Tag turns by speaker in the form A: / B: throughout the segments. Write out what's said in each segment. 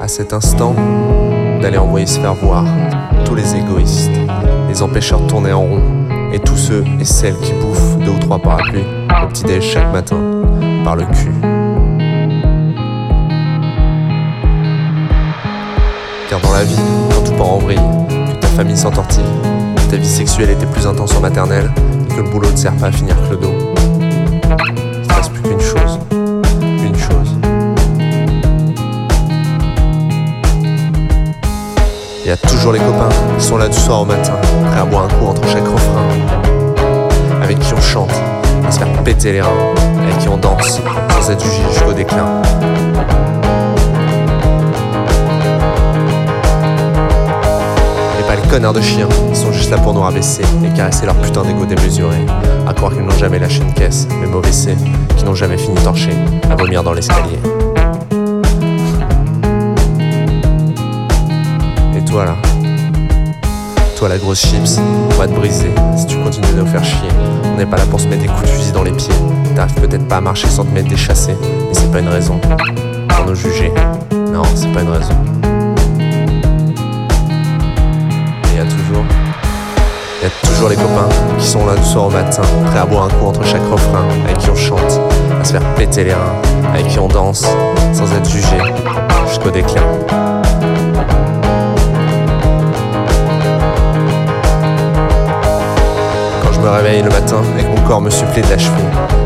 A: à cet instant d'aller envoyer se faire voir tous les égoïstes, les empêcheurs de tourner en rond et tous ceux et celles qui bouffent deux ou trois parapluies au petit-déj chaque matin par le cul. Car dans la vie, quand tout part en vrille, que ta famille s'entortille, que ta vie sexuelle était plus intense en maternelle, que le boulot ne sert pas à finir que le dos, reste plus Il y a toujours les copains qui sont là du soir au matin, prêts à boire un coup entre chaque refrain, avec qui on chante, à se faire péter les reins, avec qui on danse, sans être jugé jusqu'au déclin. Les connards de chiens, ils sont juste là pour nous rabaisser et caresser leur putain d'ego démesuré. À croire qu'ils n'ont jamais lâché une caisse, mais mauvais qui n'ont jamais fini torchés, à vomir dans l'escalier. Toi là Toi la grosse chips, on va te briser si tu continues de nous faire chier. On n'est pas là pour se mettre des coups de fusil dans les pieds. T'arrives peut-être pas à marcher sans te mettre des chassés, mais c'est pas une raison pour nous juger. Non, c'est pas une raison. Et y a toujours. Y a toujours les copains qui sont là du soir au matin, prêts à boire un coup entre chaque refrain, avec qui on chante, à se faire péter les reins, avec qui on danse, sans être jugé, jusqu'au déclin. Le matin et que mon corps me supplée de l'achever,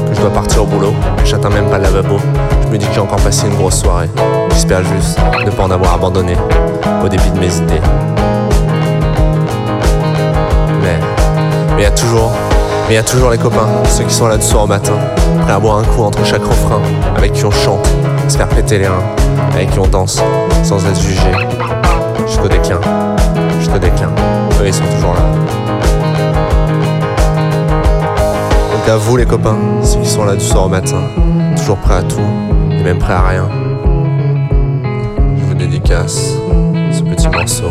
A: que je dois partir au boulot, j'atteins même pas le lavabo, je me dis que j'ai encore passé une grosse soirée. J'espère juste ne pas en avoir abandonné au débit de mes idées. Mais mais y a toujours mais y a toujours les copains, ceux qui sont là du soir au matin, prêts à boire un coup entre chaque refrain, avec qui on chante, se faire péter les reins, avec qui on danse, sans être jugé, jusqu'au déclin, jusqu'au déclin. Eux ils sont toujours là. À vous les copains, ceux qui sont là du soir au matin, toujours prêts à tout, et même prêts à rien. Je vous dédicace ce petit morceau.